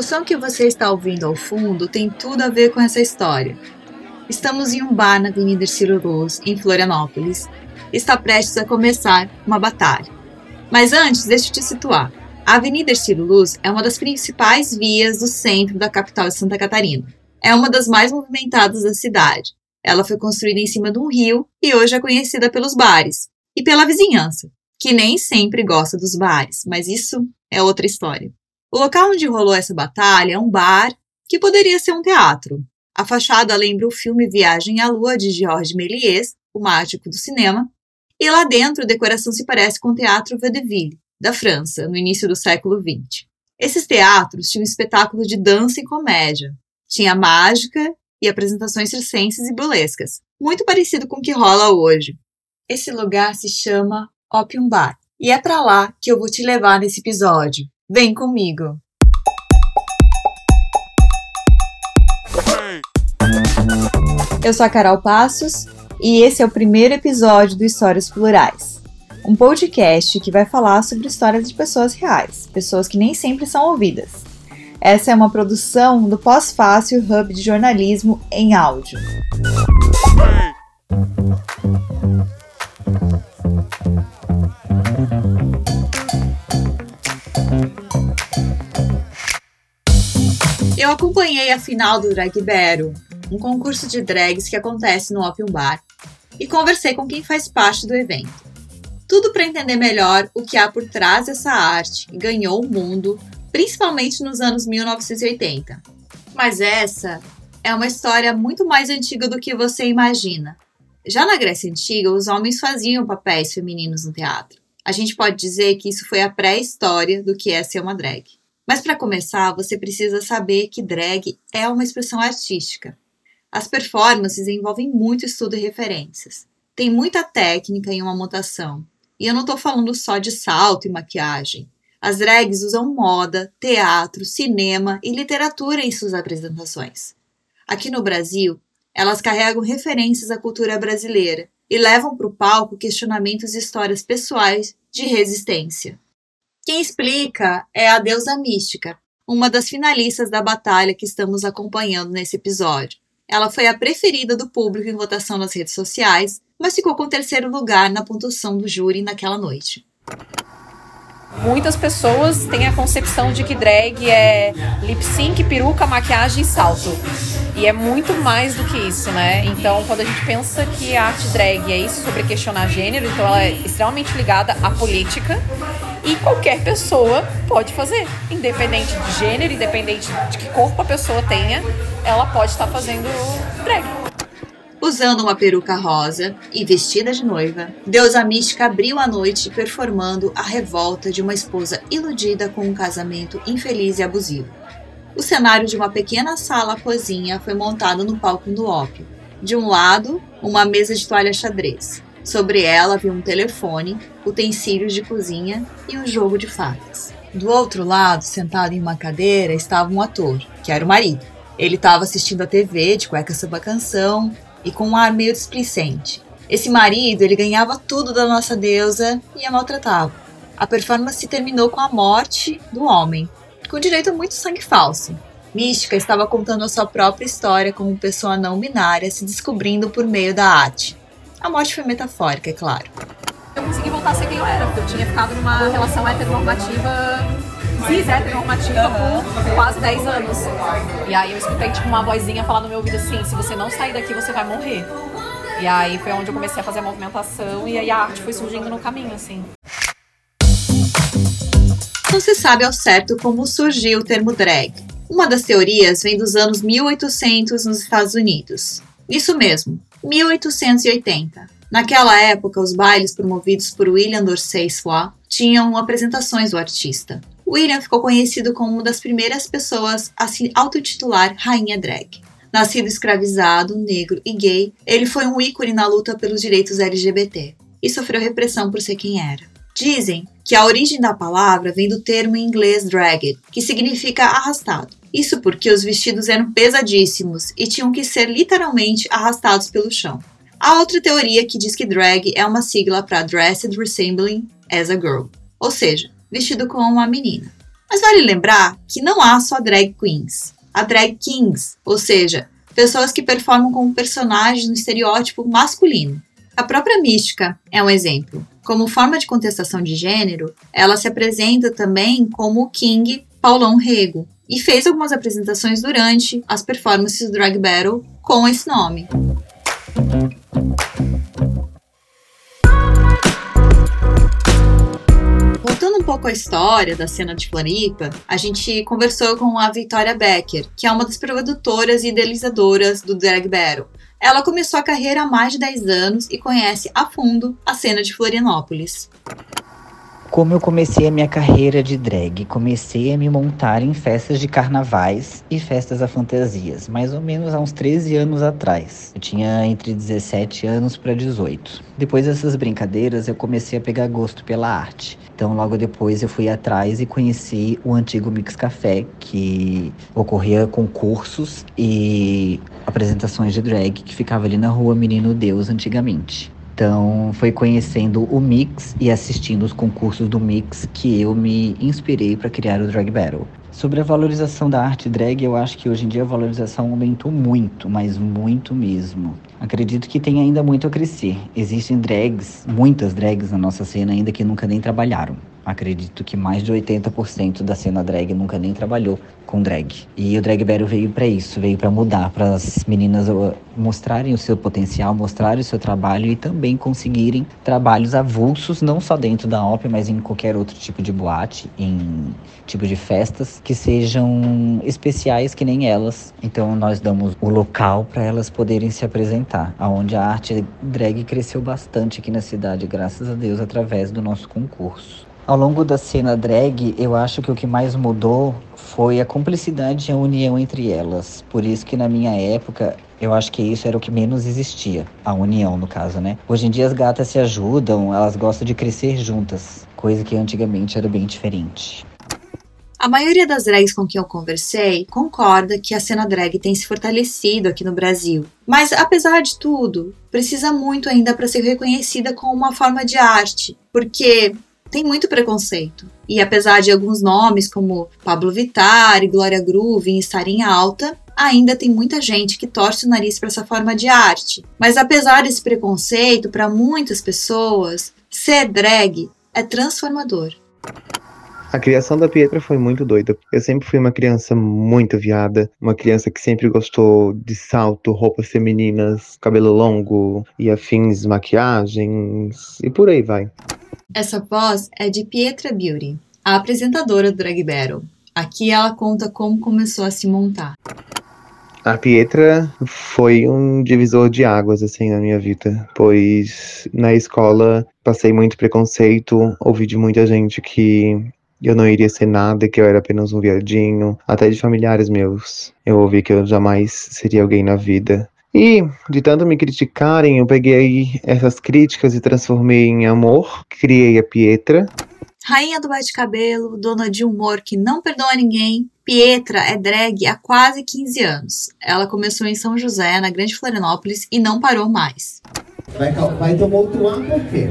O som que você está ouvindo ao fundo tem tudo a ver com essa história. Estamos em um bar na Avenida Ciro Luz, em Florianópolis. Está prestes a começar uma batalha. Mas antes, deixa eu te situar. A Avenida Ciro Luz é uma das principais vias do centro da capital de Santa Catarina. É uma das mais movimentadas da cidade. Ela foi construída em cima de um rio e hoje é conhecida pelos bares e pela vizinhança, que nem sempre gosta dos bares, mas isso é outra história. O local onde rolou essa batalha é um bar que poderia ser um teatro. A fachada lembra o filme Viagem à Lua de Georges Méliès, o mágico do cinema, e lá dentro a decoração se parece com o Teatro Vaudeville, da França, no início do século XX. Esses teatros tinham espetáculos de dança e comédia. Tinha mágica e apresentações circenses e burlescas, muito parecido com o que rola hoje. Esse lugar se chama Opium Bar, e é para lá que eu vou te levar nesse episódio. Vem comigo! Eu sou a Carol Passos e esse é o primeiro episódio do Histórias Plurais, um podcast que vai falar sobre histórias de pessoas reais, pessoas que nem sempre são ouvidas. Essa é uma produção do Pós-Fácil Hub de Jornalismo em Áudio. Eu acompanhei a final do Drag Battle, um concurso de drags que acontece no Opium Bar, e conversei com quem faz parte do evento. Tudo para entender melhor o que há por trás dessa arte que ganhou o mundo, principalmente nos anos 1980. Mas essa é uma história muito mais antiga do que você imagina. Já na Grécia Antiga, os homens faziam papéis femininos no teatro. A gente pode dizer que isso foi a pré-história do que é ser uma drag. Mas para começar, você precisa saber que drag é uma expressão artística. As performances envolvem muito estudo e referências. Tem muita técnica em uma montação. E eu não estou falando só de salto e maquiagem. As drags usam moda, teatro, cinema e literatura em suas apresentações. Aqui no Brasil, elas carregam referências à cultura brasileira e levam para o palco questionamentos e histórias pessoais de resistência. Quem explica é a deusa mística, uma das finalistas da batalha que estamos acompanhando nesse episódio. Ela foi a preferida do público em votação nas redes sociais, mas ficou com terceiro lugar na pontuação do júri naquela noite. Muitas pessoas têm a concepção de que drag é lip sync, peruca, maquiagem e salto. E é muito mais do que isso, né? Então, quando a gente pensa que a arte drag é isso sobre questionar gênero, então ela é extremamente ligada à política e qualquer pessoa pode fazer, independente de gênero, independente de que corpo a pessoa tenha, ela pode estar fazendo drag. Usando uma peruca rosa e vestida de noiva, deusa mística abriu a noite performando a revolta de uma esposa iludida com um casamento infeliz e abusivo. O cenário de uma pequena sala-cozinha foi montado no palco do ópio. De um lado, uma mesa de toalha xadrez. Sobre ela havia um telefone, utensílios de cozinha e um jogo de fadas. Do outro lado, sentado em uma cadeira, estava um ator, que era o marido. Ele estava assistindo a TV de cueca samba canção e com um ar meio displicente. Esse marido, ele ganhava tudo da nossa deusa e a maltratava. A performance terminou com a morte do homem, com direito a muito sangue falso. Mística estava contando a sua própria história como pessoa não binária se descobrindo por meio da arte. A morte foi metafórica, é claro. Eu consegui voltar a ser quem eu era, porque eu tinha ficado numa relação heteronormativa, cis heteronormativa por quase 10 anos. E aí eu escutei tipo uma vozinha falar no meu ouvido assim, se você não sair daqui, você vai morrer. E aí foi onde eu comecei a fazer a movimentação e aí a arte foi surgindo no caminho, assim. Não se sabe ao certo como surgiu o termo drag. Uma das teorias vem dos anos 1800 nos Estados Unidos. Isso mesmo, 1880. Naquela época, os bailes promovidos por William Dorsey Soie tinham apresentações do artista. William ficou conhecido como uma das primeiras pessoas a se autotitular Rainha Drag. Nascido escravizado, negro e gay, ele foi um ícone na luta pelos direitos LGBT e sofreu repressão por ser quem era. Dizem que a origem da palavra vem do termo em inglês dragged, que significa arrastado. Isso porque os vestidos eram pesadíssimos e tinham que ser literalmente arrastados pelo chão. Há outra teoria que diz que drag é uma sigla para Dressed Resembling as a Girl, ou seja, vestido como uma menina. Mas vale lembrar que não há só drag queens, há drag kings, ou seja, pessoas que performam como personagens no estereótipo masculino. A própria mística é um exemplo. Como forma de contestação de gênero, ela se apresenta também como o King Paulão Rego e fez algumas apresentações durante as performances do Drag Battle com esse nome. Voltando um pouco à história da cena de Floripa, a gente conversou com a Victoria Becker, que é uma das produtoras e idealizadoras do Drag Battle. Ela começou a carreira há mais de 10 anos e conhece a fundo a cena de Florianópolis. Como eu comecei a minha carreira de drag, comecei a me montar em festas de carnavais e festas a fantasias, mais ou menos há uns 13 anos atrás. Eu tinha entre 17 anos para 18. Depois dessas brincadeiras, eu comecei a pegar gosto pela arte. Então, logo depois, eu fui atrás e conheci o antigo Mix Café, que ocorria concursos e apresentações de drag que ficava ali na rua Menino Deus antigamente. Então, foi conhecendo o Mix e assistindo os concursos do Mix que eu me inspirei para criar o Drag Battle. Sobre a valorização da arte drag, eu acho que hoje em dia a valorização aumentou muito, mas muito mesmo. Acredito que tem ainda muito a crescer. Existem drags, muitas drags na nossa cena ainda que nunca nem trabalharam. Acredito que mais de 80% da cena drag nunca nem trabalhou com drag. E o Drag Battle veio para isso, veio para mudar, para as meninas mostrarem o seu potencial, mostrarem o seu trabalho e também conseguirem trabalhos avulsos, não só dentro da OP, mas em qualquer outro tipo de boate, em tipo de festas que sejam especiais que nem elas. Então nós damos o local para elas poderem se apresentar, aonde a arte drag cresceu bastante aqui na cidade, graças a Deus, através do nosso concurso. Ao longo da cena drag, eu acho que o que mais mudou foi a cumplicidade e a união entre elas. Por isso que na minha época, eu acho que isso era o que menos existia, a união no caso, né? Hoje em dia as gatas se ajudam, elas gostam de crescer juntas, coisa que antigamente era bem diferente. A maioria das drags com quem eu conversei concorda que a cena drag tem se fortalecido aqui no Brasil. Mas, apesar de tudo, precisa muito ainda para ser reconhecida como uma forma de arte, porque tem muito preconceito. E apesar de alguns nomes como Pablo Vittar e Glória Groove estarem alta, ainda tem muita gente que torce o nariz para essa forma de arte. Mas apesar desse preconceito, para muitas pessoas, ser drag é transformador. A criação da Pietra foi muito doida. Eu sempre fui uma criança muito viada, uma criança que sempre gostou de salto, roupas femininas, cabelo longo e afins, maquiagens e por aí vai. Essa voz é de Pietra Beauty, a apresentadora do Drag Battle. Aqui ela conta como começou a se montar. A Pietra foi um divisor de águas assim na minha vida, pois na escola passei muito preconceito, ouvi de muita gente que eu não iria ser nada, que eu era apenas um viadinho, até de familiares meus. Eu ouvi que eu jamais seria alguém na vida. E, de tanto me criticarem, eu peguei essas críticas e transformei em amor. Criei a Pietra. Rainha do bate-cabelo, dona de humor que não perdoa ninguém, Pietra é drag há quase 15 anos. Ela começou em São José, na Grande Florianópolis, e não parou mais. Vai, vai tomar outro ar por quê?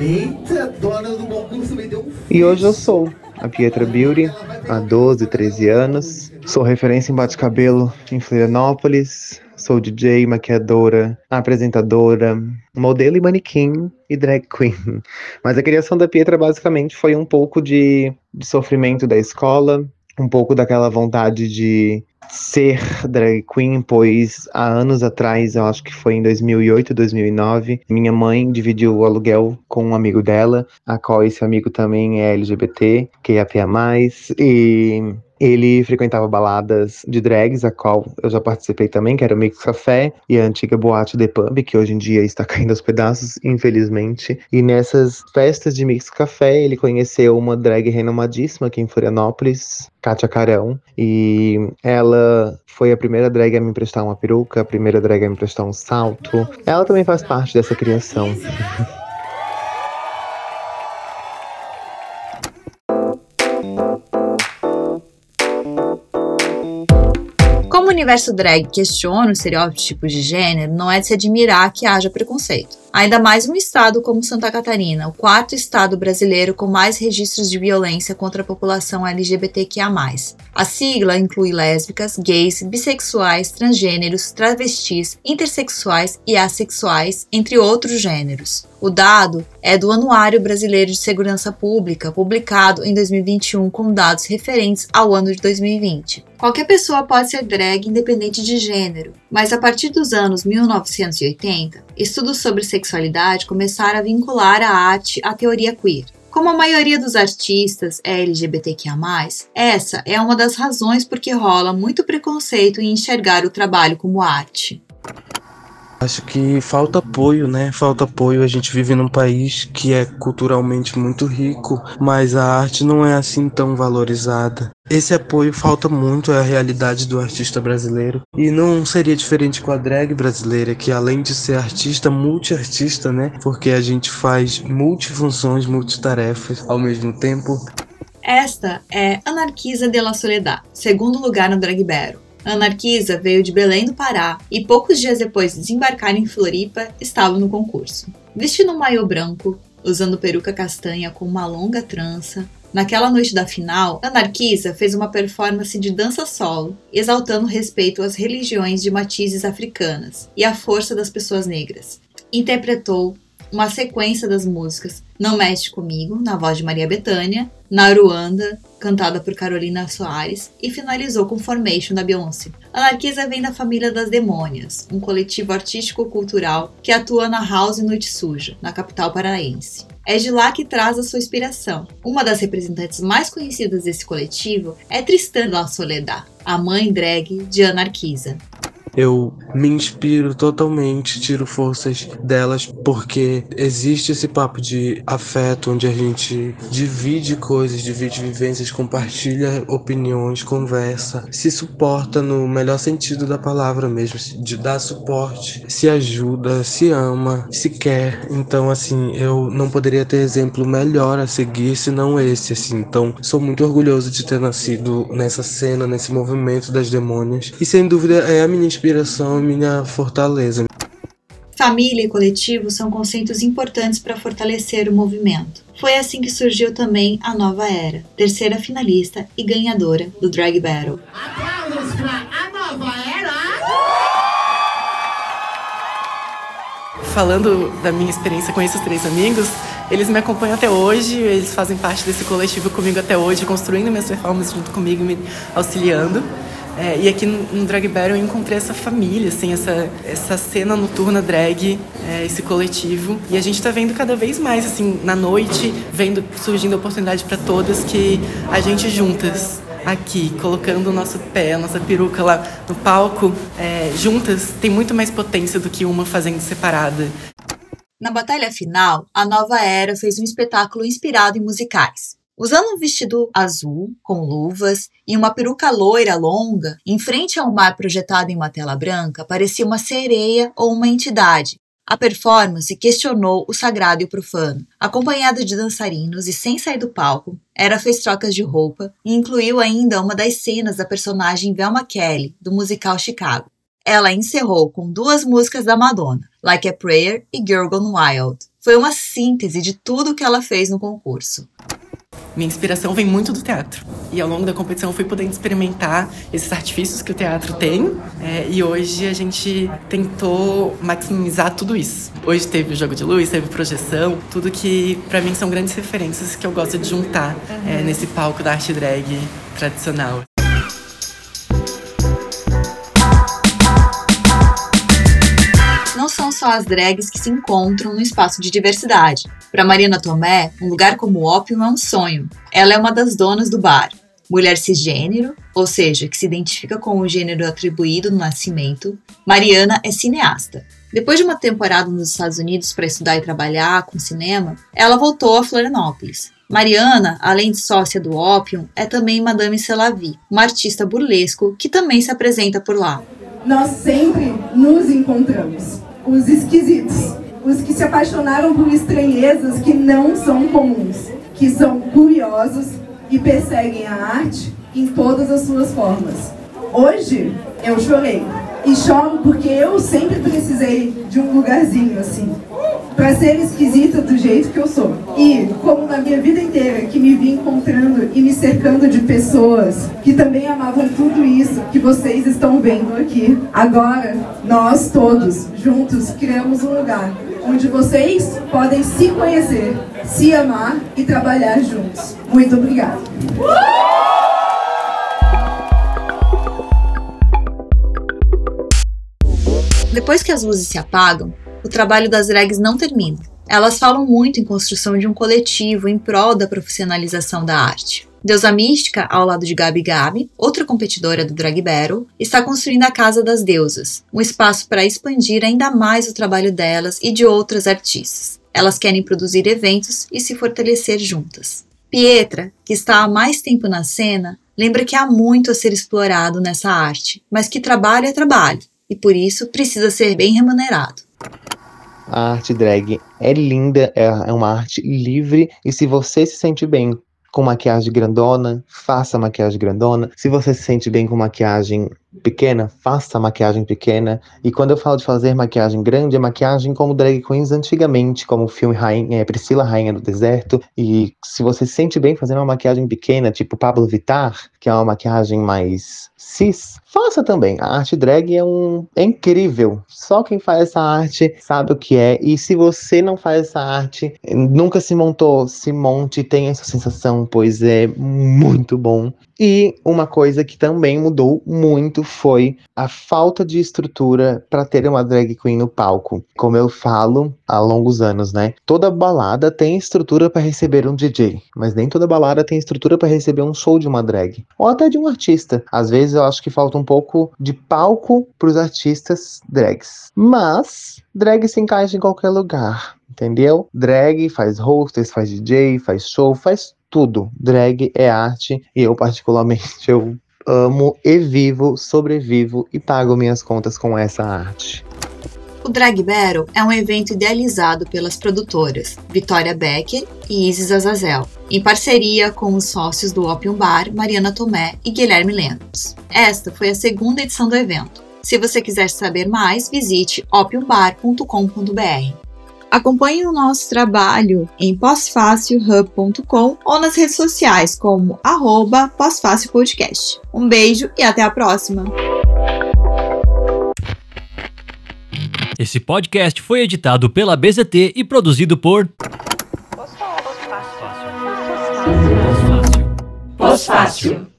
Eita, dona do concurso me deu um E hoje eu sou a Pietra Beauty, há 12, 13 anos. Sou referência em bate-cabelo em Florianópolis. Sou DJ, maquiadora, apresentadora, modelo e manequim e drag queen. Mas a criação da Pietra basicamente foi um pouco de, de sofrimento da escola, um pouco daquela vontade de ser drag queen, pois há anos atrás, eu acho que foi em 2008, 2009, minha mãe dividiu o aluguel com um amigo dela, a qual esse amigo também é LGBT, que é mais e ele frequentava baladas de drags, a qual eu já participei também, que era o Mix Café e a antiga boate The Pub, que hoje em dia está caindo aos pedaços, infelizmente. E nessas festas de Mix Café, ele conheceu uma drag renomadíssima aqui em Florianópolis, Kátia Carão, e ela foi a primeira drag a me emprestar uma peruca, a primeira drag a me emprestar um salto. Ela também faz parte dessa criação. universo drag questiona o estereótipo de gênero, não é de se admirar que haja preconceito. Ainda mais um estado como Santa Catarina, o quarto estado brasileiro com mais registros de violência contra a população LGBTQIA. A sigla inclui lésbicas, gays, bissexuais, transgêneros, travestis, intersexuais e assexuais, entre outros gêneros. O dado é do Anuário Brasileiro de Segurança Pública, publicado em 2021 com dados referentes ao ano de 2020. Qualquer pessoa pode ser drag independente de gênero, mas a partir dos anos 1980, estudos sobre sexualidade começaram a vincular a arte à teoria queer. Como a maioria dos artistas é LGBTQIA, essa é uma das razões por que rola muito preconceito em enxergar o trabalho como arte. Acho que falta apoio, né? Falta apoio. A gente vive num país que é culturalmente muito rico, mas a arte não é assim tão valorizada. Esse apoio falta muito à realidade do artista brasileiro. E não seria diferente com a drag brasileira, que além de ser artista, multiartista, né? Porque a gente faz multifunções, multitarefas ao mesmo tempo. Esta é Anarquisa de la Soledad, segundo lugar no Drag Battle. Anarquisa veio de Belém do Pará e poucos dias depois de desembarcar em Floripa, estava no concurso. Vestindo um maiô branco, usando peruca castanha com uma longa trança, naquela noite da final, Anarquisa fez uma performance de dança solo, exaltando respeito às religiões de matizes africanas e à força das pessoas negras. Interpretou uma sequência das músicas Não Mexe Comigo, na voz de Maria Bethânia, Naruanda, cantada por Carolina Soares, e finalizou com Formation da Beyoncé. Anarquisa vem da família das Demônias, um coletivo artístico-cultural que atua na House Noite Suja, na capital paraense. É de lá que traz a sua inspiração. Uma das representantes mais conhecidas desse coletivo é Tristan La Soledad, a mãe drag de Anarquisa eu me inspiro totalmente, tiro forças delas, porque existe esse papo de afeto, onde a gente divide coisas, divide vivências, compartilha opiniões, conversa, se suporta no melhor sentido da palavra mesmo, de dar suporte, se ajuda, se ama, se quer. Então, assim, eu não poderia ter exemplo melhor a seguir senão esse, assim. Então, sou muito orgulhoso de ter nascido nessa cena, nesse movimento das demônias. E sem dúvida é a minha inspiração, minha fortaleza. Família e coletivo são conceitos importantes para fortalecer o movimento. Foi assim que surgiu também a Nova Era, terceira finalista e ganhadora do Drag Battle. Aplausos para a Nova Era! Falando da minha experiência com esses três amigos, eles me acompanham até hoje, eles fazem parte desse coletivo comigo até hoje, construindo minhas performances junto comigo, me auxiliando. É, e aqui no, Drag Battle eu encontrei essa família, assim, essa, essa cena noturna drag, é, esse coletivo. E a gente está vendo cada vez mais, assim, na noite, vendo surgindo oportunidade para todas que a gente juntas aqui, colocando o nosso pé, a nossa peruca lá no palco, é, juntas, tem muito mais potência do que uma fazendo separada. Na batalha final, a nova era fez um espetáculo inspirado em musicais. Usando um vestido azul, com luvas, e uma peruca loira longa, em frente ao mar projetado em uma tela branca, parecia uma sereia ou uma entidade. A performance questionou o sagrado e o profano. Acompanhada de dançarinos e sem sair do palco, ela fez trocas de roupa e incluiu ainda uma das cenas da personagem Velma Kelly, do musical Chicago. Ela encerrou com duas músicas da Madonna, Like a Prayer e Girl Gone Wild. Foi uma síntese de tudo que ela fez no concurso. Minha inspiração vem muito do teatro. E ao longo da competição eu fui podendo experimentar esses artifícios que o teatro tem. É, e hoje a gente tentou maximizar tudo isso. Hoje teve o jogo de luz, teve projeção, tudo que para mim são grandes referências que eu gosto de juntar uhum. é, nesse palco da arte drag tradicional. Só as drags que se encontram no espaço de diversidade. Para Mariana Tomé, um lugar como o Ópio é um sonho. Ela é uma das donas do bar. Mulher cisgênero, ou seja, que se identifica com o gênero atribuído no nascimento, Mariana é cineasta. Depois de uma temporada nos Estados Unidos para estudar e trabalhar com cinema, ela voltou a Florianópolis. Mariana, além de sócia do Opium, é também Madame Selavi, uma artista burlesco que também se apresenta por lá. Nós sempre nos encontramos os esquisitos, os que se apaixonaram por estranhezas que não são comuns, que são curiosos e perseguem a arte em todas as suas formas. Hoje eu chorei, E choro porque eu sempre precisei de um lugarzinho assim para ser esquisita do jeito que eu sou. E como na minha vida inteira que me vi encontrando e me cercando de pessoas que também amavam tudo isso que vocês estão vendo aqui, agora nós todos juntos criamos um lugar onde vocês podem se conhecer, se amar e trabalhar juntos. Muito obrigada. Depois que as luzes se apagam, o trabalho das drags não termina. Elas falam muito em construção de um coletivo em prol da profissionalização da arte. Deusa Mística, ao lado de Gabi Gabi, outra competidora do Drag Battle, está construindo a Casa das Deusas, um espaço para expandir ainda mais o trabalho delas e de outras artistas. Elas querem produzir eventos e se fortalecer juntas. Pietra, que está há mais tempo na cena, lembra que há muito a ser explorado nessa arte, mas que trabalho é trabalho e por isso precisa ser bem remunerado. A arte drag é linda, é é uma arte livre e se você se sente bem com maquiagem grandona, faça maquiagem grandona. Se você se sente bem com maquiagem pequena, faça maquiagem pequena. E quando eu falo de fazer maquiagem grande, é maquiagem como drag queens antigamente, como o filme Rainha, é, Priscila Rainha do Deserto. E se você se sente bem fazendo uma maquiagem pequena, tipo Pablo Vittar, que é uma maquiagem mais cis, faça também. A arte drag é um é incrível. Só quem faz essa arte sabe o que é. E se você não faz essa arte, nunca se montou, se monte, tenha essa sensação, pois é muito bom. E uma coisa que também mudou muito foi a falta de estrutura para ter uma drag queen no palco. Como eu falo há longos anos, né? Toda balada tem estrutura para receber um DJ, mas nem toda balada tem estrutura para receber um show de uma drag ou até de um artista. Às vezes eu acho que falta um pouco de palco para os artistas drags. Mas drag se encaixa em qualquer lugar. Entendeu? Drag faz hostess, faz DJ, faz show, faz tudo. Drag é arte e eu particularmente eu amo e vivo, sobrevivo e pago minhas contas com essa arte. O Drag Battle é um evento idealizado pelas produtoras Vitória Becker e Isis Azazel, em parceria com os sócios do Opium Bar, Mariana Tomé e Guilherme Lemos. Esta foi a segunda edição do evento. Se você quiser saber mais, visite opiumbar.com.br. Acompanhe o nosso trabalho em posfaciohub.com ou nas redes sociais como arroba Podcast. Um beijo e até a próxima! Esse podcast foi editado pela BZT e produzido por Pós-fácil.